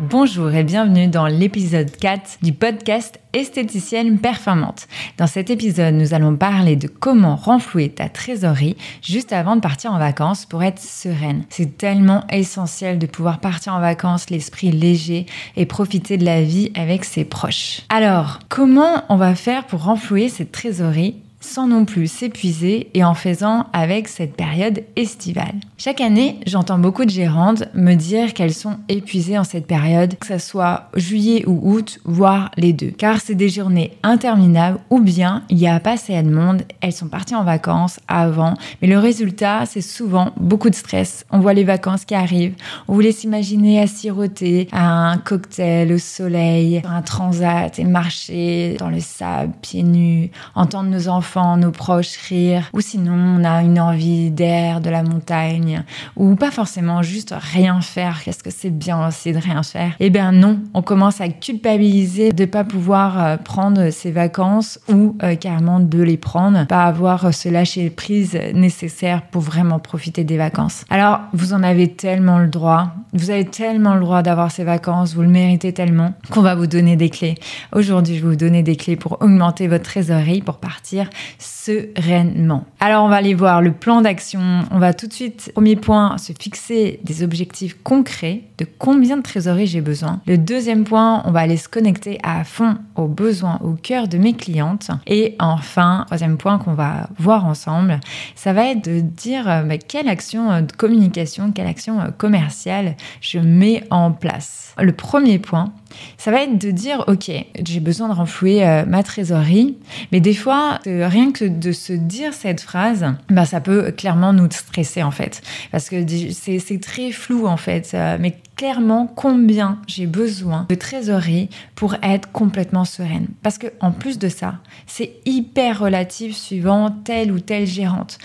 Bonjour et bienvenue dans l'épisode 4 du podcast Esthéticienne Performante. Dans cet épisode, nous allons parler de comment renflouer ta trésorerie juste avant de partir en vacances pour être sereine. C'est tellement essentiel de pouvoir partir en vacances l'esprit léger et profiter de la vie avec ses proches. Alors, comment on va faire pour renflouer cette trésorerie sans non plus s'épuiser et en faisant avec cette période estivale. Chaque année, j'entends beaucoup de gérantes me dire qu'elles sont épuisées en cette période, que ce soit juillet ou août, voire les deux. Car c'est des journées interminables ou bien il n'y a pas assez de monde, elles sont parties en vacances avant, mais le résultat, c'est souvent beaucoup de stress. On voit les vacances qui arrivent, on vous laisse imaginer à siroter à un cocktail au soleil, un transat et marcher dans le sable, pieds nus, entendre nos enfants nos proches rire, ou sinon on a une envie d'air, de la montagne, ou pas forcément juste rien faire. Qu'est-ce que c'est bien aussi de rien faire Eh bien non, on commence à culpabiliser de pas pouvoir euh, prendre ses vacances ou euh, carrément de les prendre, pas avoir euh, ce lâcher prise nécessaire pour vraiment profiter des vacances. Alors vous en avez tellement le droit, vous avez tellement le droit d'avoir ces vacances, vous le méritez tellement qu'on va vous donner des clés. Aujourd'hui, je vais vous donner des clés pour augmenter votre trésorerie, pour partir sereinement. Alors on va aller voir le plan d'action. On va tout de suite, premier point, se fixer des objectifs concrets de combien de trésorerie j'ai besoin. Le deuxième point, on va aller se connecter à fond aux besoins au cœur de mes clientes. Et enfin, troisième point qu'on va voir ensemble, ça va être de dire euh, bah, quelle action euh, de communication, quelle action euh, commerciale je mets en place. Le premier point, ça va être de dire, OK, j'ai besoin de renflouer euh, ma trésorerie, mais des fois, euh, rien que de se dire cette phrase, bah, ça peut clairement nous stresser en fait, parce que c'est très flou en fait, euh, mais clairement combien j'ai besoin de trésorerie pour être complètement sereine. Parce que en plus de ça, c'est hyper relatif suivant telle ou telle gérante.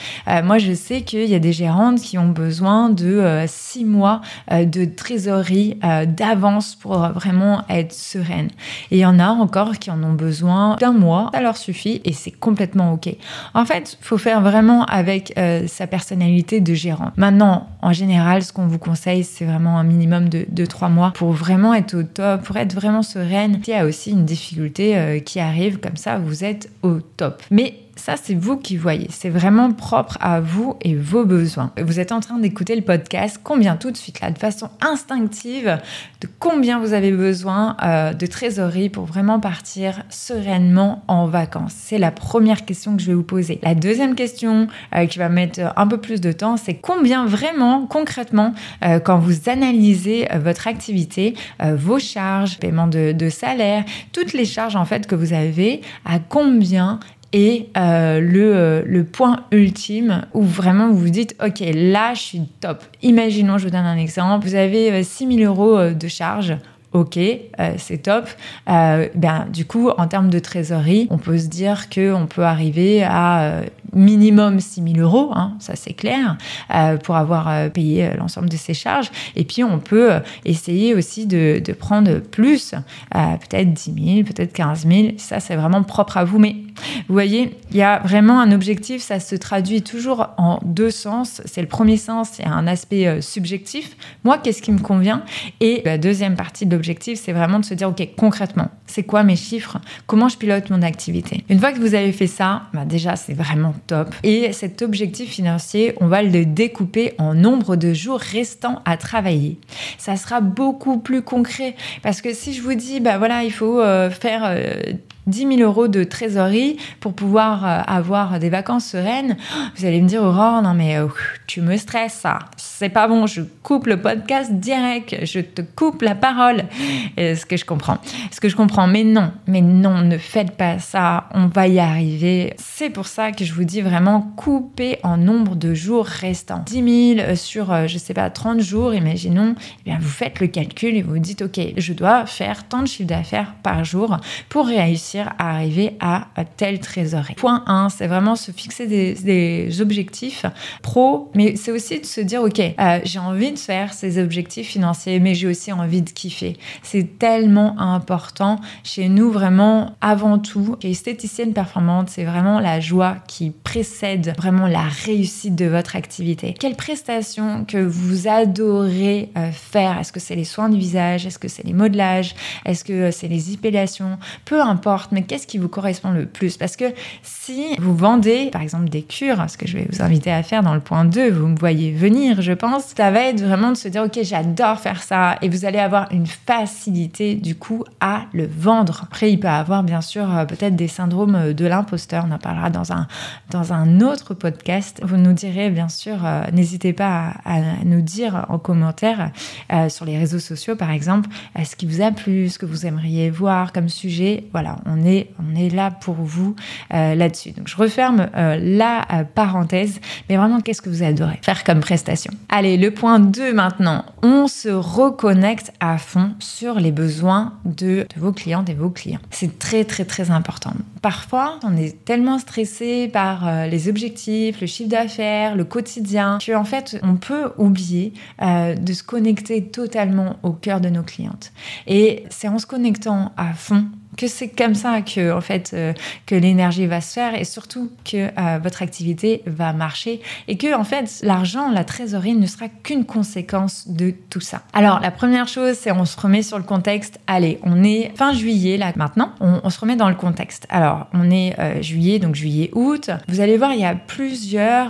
moi, je sais qu'il y a des gérantes qui ont besoin de six mois de trésorerie d'avance pour vraiment être sereine. Et il y en a encore qui en ont besoin d'un mois, ça leur suffit et c'est complètement OK. En fait, faut faire vraiment avec euh, sa personnalité de gérant. Maintenant, en général, ce qu'on vous conseille, c'est vraiment un minimum de, de trois mois pour vraiment être au top, pour être vraiment sereine. Il y a aussi une difficulté euh, qui arrive, comme ça, vous êtes au top. Mais ça, c'est vous qui voyez. C'est vraiment propre à vous et vos besoins. Vous êtes en train d'écouter le podcast. Combien tout de suite, là, de façon instinctive, de combien vous avez besoin euh, de trésorerie pour vraiment partir sereinement en vacances C'est la première question que je vais vous poser. La deuxième question euh, qui va mettre un peu plus de temps, c'est combien vraiment, concrètement, euh, quand vous analysez votre activité, vos charges, paiement de, de salaire, toutes les charges en fait que vous avez, à combien et euh, le, euh, le, point ultime où vraiment vous vous dites ok là je suis top imaginons je vous donne un exemple vous avez 6000 euh, euros de charge ok, euh, c'est top. Euh, ben, du coup, en termes de trésorerie, on peut se dire qu'on peut arriver à euh, minimum 6 000 euros, hein, ça c'est clair, pour avoir payé l'ensemble de ses charges. Et puis, on peut essayer aussi de, de prendre plus, peut-être 10 000, peut-être 15 000. Ça, c'est vraiment propre à vous. Mais vous voyez, il y a vraiment un objectif, ça se traduit toujours en deux sens. C'est le premier sens, c'est un aspect subjectif. Moi, qu'est-ce qui me convient? Et la deuxième partie de l'objectif, c'est vraiment de se dire, OK, concrètement, c'est quoi mes chiffres? Comment je pilote mon activité? Une fois que vous avez fait ça, bah déjà, c'est vraiment top. Et cet objectif financier, on va le découper en nombre de jours restants à travailler. Ça sera beaucoup plus concret parce que si je vous dis, bah voilà, il faut euh, faire... Euh, 10 000 euros de trésorerie pour pouvoir euh, avoir des vacances sereines, vous allez me dire, Aurore, non mais euh, tu me stresses, ça. C'est pas bon, je coupe le podcast direct, je te coupe la parole. Est-ce que je comprends Est-ce que je comprends Mais non, mais non, ne faites pas ça, on va y arriver. C'est pour ça que je vous dis vraiment couper en nombre de jours restants. 10 000 euh, sur, je sais pas, 30 jours, imaginons, eh bien vous faites le calcul et vous dites, ok, je dois faire tant de chiffre d'affaires par jour pour réussir à arriver à, telle trésorerie. Point 1, c'est vraiment se fixer des, objectifs pro, mais c'est aussi de se dire, OK, euh, j'ai envie de faire ces objectifs financiers, mais j'ai aussi envie de kiffer. C'est tellement important chez nous, vraiment, avant tout. Esthéticienne performante, c'est vraiment la joie qui précède vraiment la réussite de votre activité. Quelle prestation que vous adorez euh, faire? Est-ce que c'est les soins du visage? Est-ce que c'est les modelages? Est-ce que c'est les épilations Peu importe, mais qu'est-ce qui vous correspond le plus? Parce que si vous vendez, par exemple, des cures, ce que je vais vous inviter à faire dans le point 2, vous me voyez venir, je pense, ça va être vraiment de se dire, ok, j'adore faire ça, et vous allez avoir une facilité, du coup, à le vendre. Après, il peut avoir, bien sûr, euh, peut-être des syndromes de l'imposteur, on en parlera dans un, dans un autre podcast. Vous nous direz, bien sûr, euh, n'hésitez pas à, nous dire en commentaire euh, sur les réseaux sociaux, par exemple, ce qui vous a plu, ce que vous aimeriez voir comme sujet. Voilà, on est, on est là pour vous euh, là-dessus. Donc, je referme la parenthèse, mais vraiment, qu'est-ce que vous adorez faire comme prestation? Allez, le point 2 maintenant. On se reconnecte à fond sur les besoins de, vos clientes et vos clients. C'est très, très, très important. Parfois, on est tellement stressé par les objectifs, le chiffre d'affaires, le quotidien, qu'en fait, on peut oublier euh, de se connecter totalement au cœur de nos clientes. Et c'est en se connectant à fond que c'est comme ça que en fait euh, que l'énergie va se faire et surtout que euh, votre activité va marcher et que en fait l'argent, la trésorerie ne sera qu'une conséquence de tout ça. Alors la première chose, c'est on se remet sur le contexte. Allez, on est fin juillet là maintenant, on, se remet dans le contexte. Alors on est euh, juillet, donc juillet août. Vous allez voir, il y a plusieurs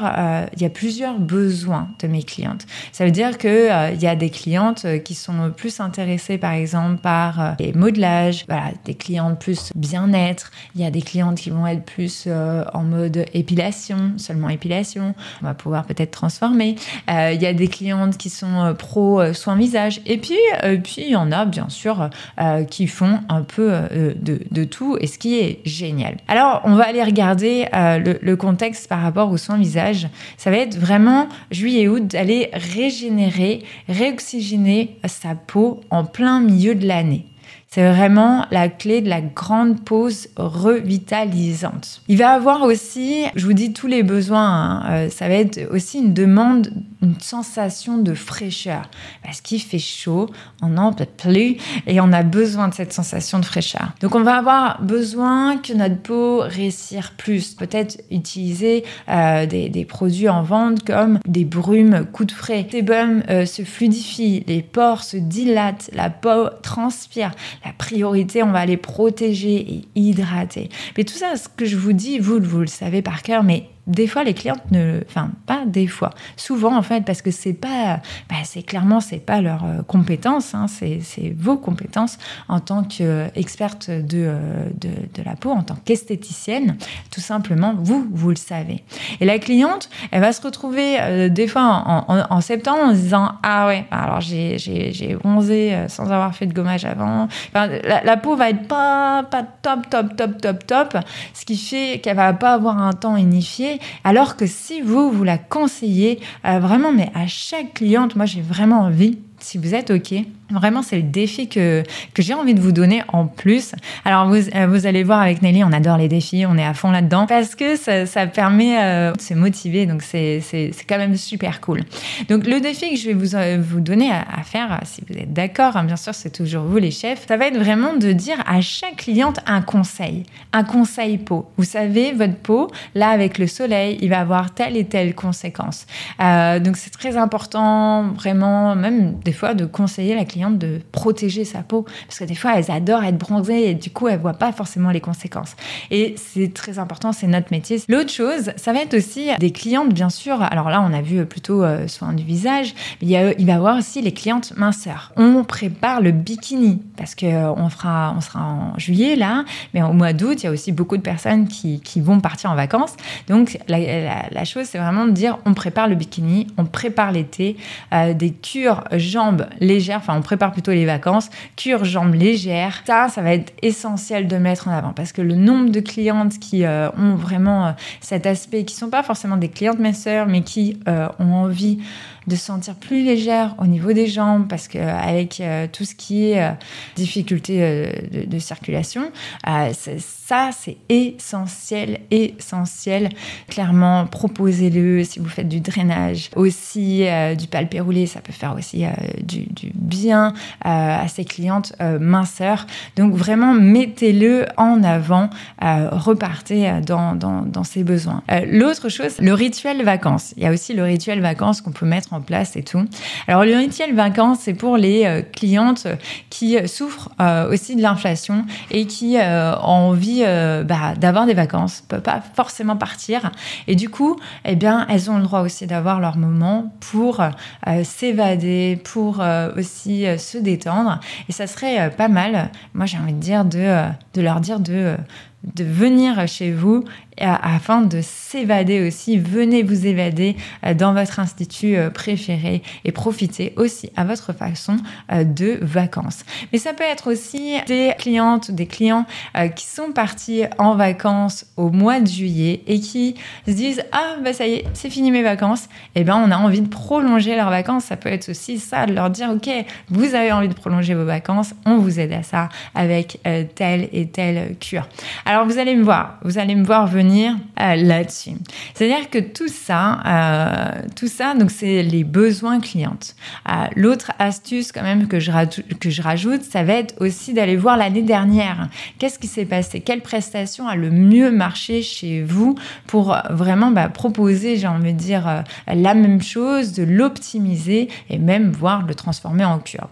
il y a plusieurs besoins de mes clientes. Ça veut dire que il y a des clientes qui sont plus intéressées par exemple par les modelages, voilà, des clients plus bien-être, il y a des clientes qui vont être plus euh, en mode épilation, seulement épilation, on va pouvoir peut-être transformer. Euh, il y a des clientes qui sont euh, pro soins visage et puis puis il y en a bien sûr qui font un peu de, tout et ce qui est génial. Alors on va aller regarder le, le, contexte par rapport aux soins visage. Ça va être vraiment juillet-août d'aller régénérer, réoxygéner sa peau en plein milieu de l'année. C'est vraiment la clé de la grande pause revitalisante. Il va avoir aussi, je vous dis tous les besoins, hein, euh, ça va être aussi une demande, une sensation de fraîcheur. Parce qu'il fait chaud, on n'en peut plus et on a besoin de cette sensation de fraîcheur. Donc on va avoir besoin que notre peau réussisse plus. Peut-être utiliser euh, des, produits en vente comme des brumes coup de frais. Les sébum euh, se fluidifient, les pores se dilatent, la peau transpire la priorité, on va les protéger et hydrater. Mais tout ça, ce que je vous dis, vous, vous le savez par cœur, mais des fois les clientes ne enfin pas des fois. Souvent en fait parce que c'est pas bah, c'est clairement c'est pas leur euh, compétence hein, c'est vos compétences en tant qu'experte de, euh, de, de, la peau en tant qu'esthéticienne tout simplement vous vous le savez. Et la cliente elle va se retrouver euh, des fois en, septembre en se disant ah ouais alors j'ai bronzé sans avoir fait de gommage avant la, la, peau va être pas pas top top top top top ce qui fait qu'elle va pas avoir un temps unifié alors que si vous, vous la conseillez, euh, vraiment, mais à chaque cliente, moi j'ai vraiment envie, si vous êtes OK, Vraiment, c'est le défi que, que j'ai envie de vous donner en plus. Alors, vous, euh, vous allez voir avec Nelly, on adore les défis, on est à fond là-dedans parce que ça, permet euh, de se motiver. Donc, c'est quand même super cool. Donc, le défi que je vais vous, euh, vous donner à, faire, si vous êtes d'accord, hein, bien sûr, c'est toujours vous les chefs, ça va être vraiment de dire à chaque cliente un conseil, un conseil peau. Vous savez, votre peau, là, avec le soleil, il va avoir telle et telle conséquence. Donc, c'est très important, vraiment, même fois, de conseiller la cliente de protéger sa peau. Parce que des fois, elles adorent être bronzées et du coup, elles voient pas forcément les conséquences. Et c'est très important, c'est notre métier. L'autre chose, ça va être aussi des clientes, bien sûr. Alors là, on a vu plutôt euh, soin du visage. Mais il, y a, il va y avoir aussi les clientes minceurs. On prépare le bikini parce que euh, on, fera, on sera en juillet là, mais au mois d'août, il y a aussi beaucoup de personnes qui, qui vont partir en vacances. Donc la, la, chose, c'est vraiment de dire on prépare le bikini, on prépare l'été, euh, des cures jambes légères, enfin on prépare plutôt les vacances, cure jambes légères. Ça, ça va être essentiel de mettre en avant parce que le nombre de clientes qui euh, ont vraiment euh, cet aspect, qui sont pas forcément des clientes sœurs, mais qui euh, ont envie de se sentir plus légère au niveau des jambes, parce qu'avec tout ce qui est difficulté de, circulation, ça, c'est essentiel, essentiel. Clairement, proposez-le si vous faites du drainage. Aussi, du palpé roulé, ça peut faire aussi du, du, bien à ses clientes minceurs. Donc vraiment, mettez-le en avant, repartez dans, dans, dans ses besoins. L'autre chose, le rituel vacances. Il y a aussi le rituel vacances qu'on peut mettre en place et tout. Alors le rituel vacances, c'est pour les clientes qui souffrent aussi de l'inflation et qui ont envie bah, d'avoir des vacances, peuvent pas forcément partir. Et du coup, eh bien, elles ont le droit aussi d'avoir leur moment pour s'évader, pour aussi se détendre. Et ça serait pas mal, moi j'ai envie de dire, de, leur dire de venir chez vous afin de s'évader aussi. Venez vous évader euh, dans votre institut euh, préféré et profitez aussi à votre façon euh, de vacances. Mais ça peut être aussi des clientes, des clients qui sont partis en vacances au mois de juillet et qui se disent ah bah ça y est c'est fini mes vacances. Et eh ben on a envie de prolonger leurs vacances. Ça peut être aussi ça de leur dire ok vous avez envie de prolonger vos vacances, on vous aide à ça avec telle et telle cure. Alors vous allez me voir, vous allez me voir venir euh, là-dessus. C'est-à-dire que tout ça, euh, tout ça, donc c'est les besoins clientes. Euh, l'autre astuce quand même que je, que je rajoute, ça va être aussi d'aller voir l'année dernière. Qu'est-ce qui s'est passé? Quelle prestation a le mieux marché chez vous pour vraiment bah, proposer, j'ai envie de dire, la même chose, de l'optimiser et même voir le transformer en cure?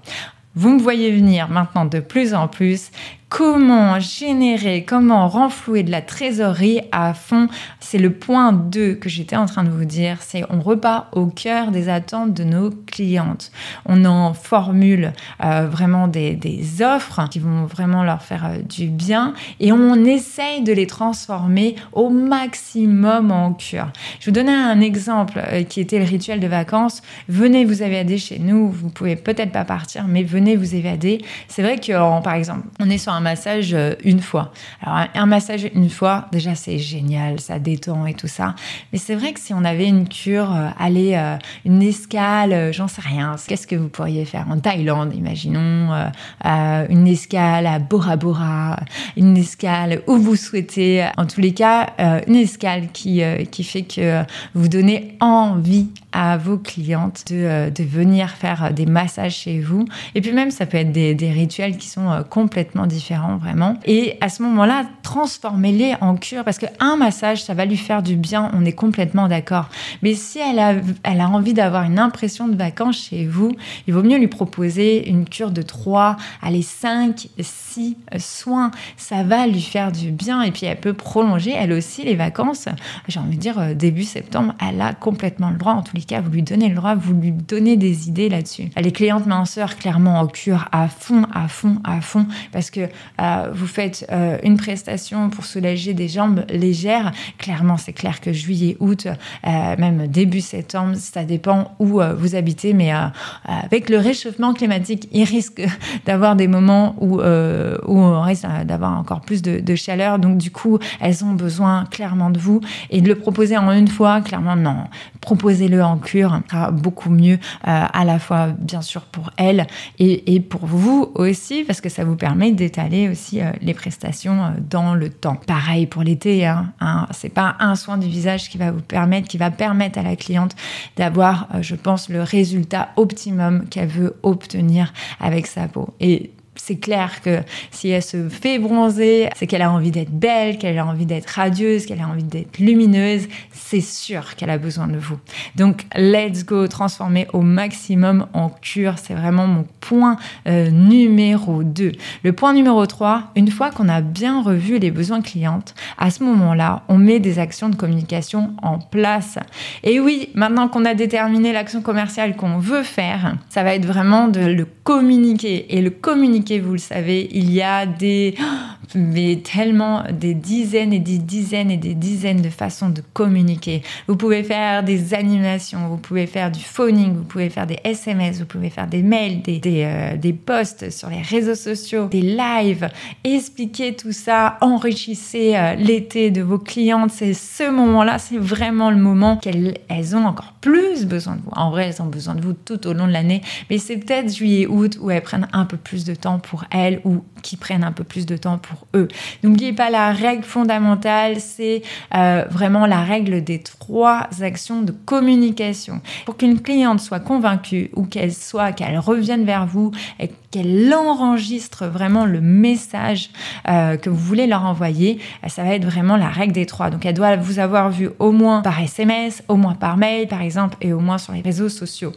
Vous me voyez venir maintenant de plus en plus comment générer, comment renflouer de la trésorerie à fond. C'est le point 2 que j'étais en train de vous dire. C'est on repart au cœur des attentes de nos clientes. On en formule euh, vraiment des, offres qui vont vraiment leur faire euh, du bien et on essaye de les transformer au maximum en cure. Je vous donnais un exemple euh, qui était le rituel de vacances. Venez vous évader chez nous. Vous pouvez peut-être pas partir, mais venez vous évader. C'est vrai que, par exemple, on est sur un massage euh, une fois. Alors, un massage une fois, déjà, c'est génial, ça détend et tout ça. Mais c'est vrai que si on avait une cure, euh, aller, euh, une escale, j'en sais rien, qu'est-ce que vous pourriez faire en Thaïlande, imaginons, une escale à Bora Bora, une escale où vous souhaitez, en tous les cas, une escale qui, qui fait que vous donnez envie à vos clientes de, de, venir faire des massages chez vous. Et puis même, ça peut être des, rituels qui sont complètement différents vraiment. Et à ce moment-là, transformez-les en cure parce qu'un massage, ça va lui faire du bien, on est complètement d'accord. Mais si elle a, elle a envie d'avoir une impression de vacances chez vous, il vaut mieux lui proposer une cure de 3, allez, 5, 6 soins. Ça va lui faire du bien et puis elle peut prolonger, elle aussi, les vacances. J'ai envie de dire, euh, début septembre, elle a complètement le droit. En tous les vous lui donnez le droit, vous lui donnez des idées là-dessus. Les clientes minceurs, clairement en cure à fond, à fond, à fond, parce que euh, vous faites euh, une prestation pour soulager des jambes légères, clairement, c'est clair que juillet, août, euh, même début septembre, ça dépend où vous habitez, mais avec le réchauffement climatique, il risque d'avoir des moments où, on risque d'avoir encore plus de, chaleur. Donc, du coup, elles ont besoin clairement de vous. Et de le proposer en une fois, clairement, non. Proposez-le en cure, sera beaucoup mieux, à la fois, bien sûr, pour elles et, pour vous aussi, parce que ça vous permet d'étaler aussi euh, les prestations euh, dans le temps. Pareil pour l'été, hein, hein, c'est pas un soin du visage qui va vous permettre, qui va permettre à la cliente d'avoir, euh, je pense, le résultat optimum qu'elle veut obtenir avec sa peau. Et c'est clair que si elle se fait bronzer, c'est qu'elle a envie d'être belle, qu'elle a envie d'être radieuse, qu'elle a envie d'être lumineuse. C'est sûr qu'elle a besoin de vous. Donc, let's go, transformer au maximum en cure. C'est vraiment mon point euh, numéro 2. Le point numéro 3, une fois qu'on a bien revu les besoins clientes, à ce moment-là, on met des actions de communication en place. Et oui, maintenant qu'on a déterminé l'action commerciale qu'on veut faire, ça va être vraiment de le communiquer. Et le communiquer communiquer, vous le savez, il y a des mais tellement des dizaines et des dizaines et des dizaines de façons de communiquer. Vous pouvez faire des animations, vous pouvez faire du phoning, vous pouvez faire des SMS, vous pouvez faire des mails, des, des, euh, des posts sur les réseaux sociaux, des lives. Expliquez tout ça, enrichissez euh, l'été de vos clientes. C'est ce moment-là, c'est vraiment le moment qu'elles elles ont encore plus besoin de vous. En vrai, elles ont besoin de vous tout au long de l'année, mais c'est peut-être juillet, août où elles prennent un peu plus de temps pour elles ou qui prennent un peu plus de temps pour eux. N'oubliez pas la règle fondamentale, c'est euh, vraiment la règle des trois actions de communication. Pour qu'une cliente soit convaincue ou qu'elle soit, qu'elle revienne vers vous et qu'elle enregistre vraiment le message euh, que vous voulez leur envoyer, euh, ça va être vraiment la règle des trois. Donc elle doit vous avoir vu au moins par SMS, au moins par mail par exemple, et au moins sur les réseaux sociaux.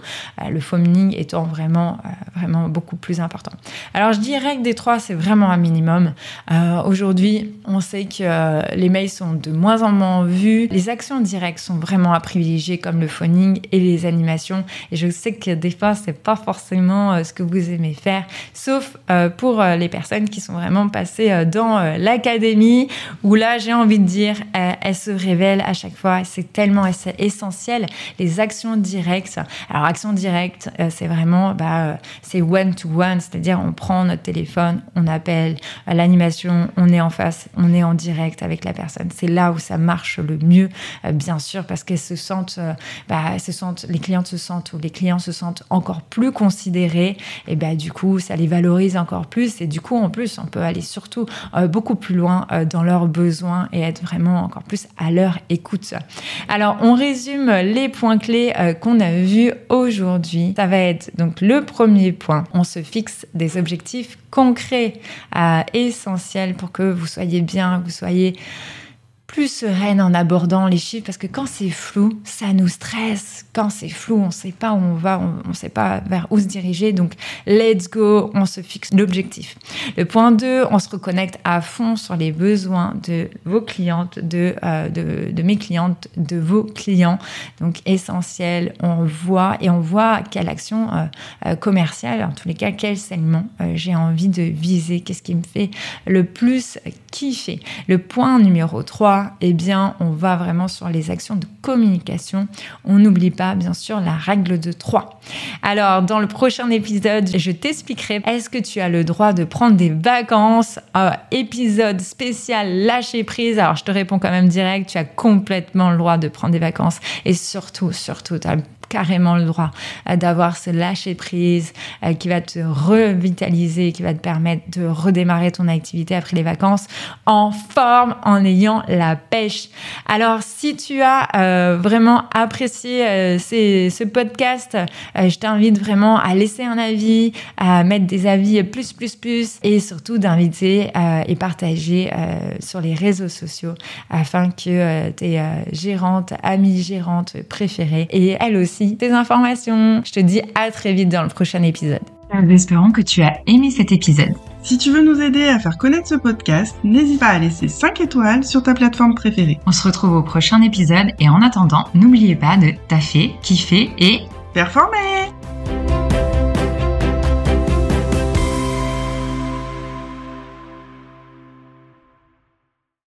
le phoning étant vraiment, vraiment beaucoup plus important. Alors je dis règle des trois, c'est vraiment un minimum. Euh, aujourd'hui, on sait que euh, les mails sont de moins en moins vus. Les actions directes sont vraiment à privilégier, comme le phoning et les animations. Et je sais que des fois, c'est pas forcément euh, ce que vous aimez faire, sauf pour les personnes qui sont vraiment passées dans l'académie, où là, j'ai envie de dire, elles se révèlent à chaque fois. C'est tellement essentiel. Les actions directes. Alors, actions directes, c'est vraiment, bah, c'est one to one, c'est-à-dire on prend notre téléphone, on appelle à l'animation, on est en face, on est en direct avec la personne. C'est là où ça marche le mieux, euh, bien sûr, parce qu'elles se sentent, euh, bah, se sentent, les clientes se sentent ou les clients se sentent encore plus considérés. Et bah, du coup, ça les valorise encore plus. Et du coup, en plus, on peut aller surtout euh, beaucoup plus loin dans leurs besoins et être vraiment encore plus à leur écoute. Alors, on résume les points clés qu'on a vus aujourd'hui. Ça va être donc le premier point. On se fixe des objectifs concrets, essentiels pour que vous soyez bien, vous soyez plus sereine en abordant les chiffres parce que quand c'est flou, ça nous stresse. Quand c'est flou, on ne sait pas où on va, on ne sait pas vers où se diriger. Donc, let's go, on se fixe l'objectif. Le point 2, on se reconnecte à fond sur les besoins de vos clientes, de, euh, de, mes clientes, de vos clients. Donc, essentiel, on voit et on voit quelle action euh, euh, commerciale, en tous les cas, quel segment j'ai envie de viser, qu'est-ce qui me fait le plus kiffer. Le point numéro 3, eh bien, on va vraiment sur les actions de communication. On n'oublie pas, bien sûr, la règle de 3. Alors, dans le prochain épisode, je t'expliquerai est-ce que tu as le droit de prendre des vacances? Épisode spécial lâcher prise. Alors, je te réponds quand même direct, tu as complètement le droit de prendre des vacances. Et surtout, surtout, tu as carrément le droit euh, d'avoir ce lâcher prise euh, qui va te revitaliser, qui va te permettre de redémarrer ton activité après les vacances en forme, en ayant la pêche. Alors, si tu as euh, vraiment apprécié ce podcast, je t'invite vraiment à laisser un avis, à mettre des avis plus, plus, plus, et surtout d'inviter et partager sur les réseaux sociaux afin que tes gérantes, amies gérantes préférées et elles aussi tes informations. Je te dis à très vite dans le prochain épisode. Nous espérons que tu as aimé cet épisode. Si tu veux nous aider à faire connaître ce podcast, n'hésite pas à laisser 5 étoiles sur ta plateforme préférée. On se retrouve au prochain épisode et en attendant, n'oubliez pas de taffer, kiffer et performer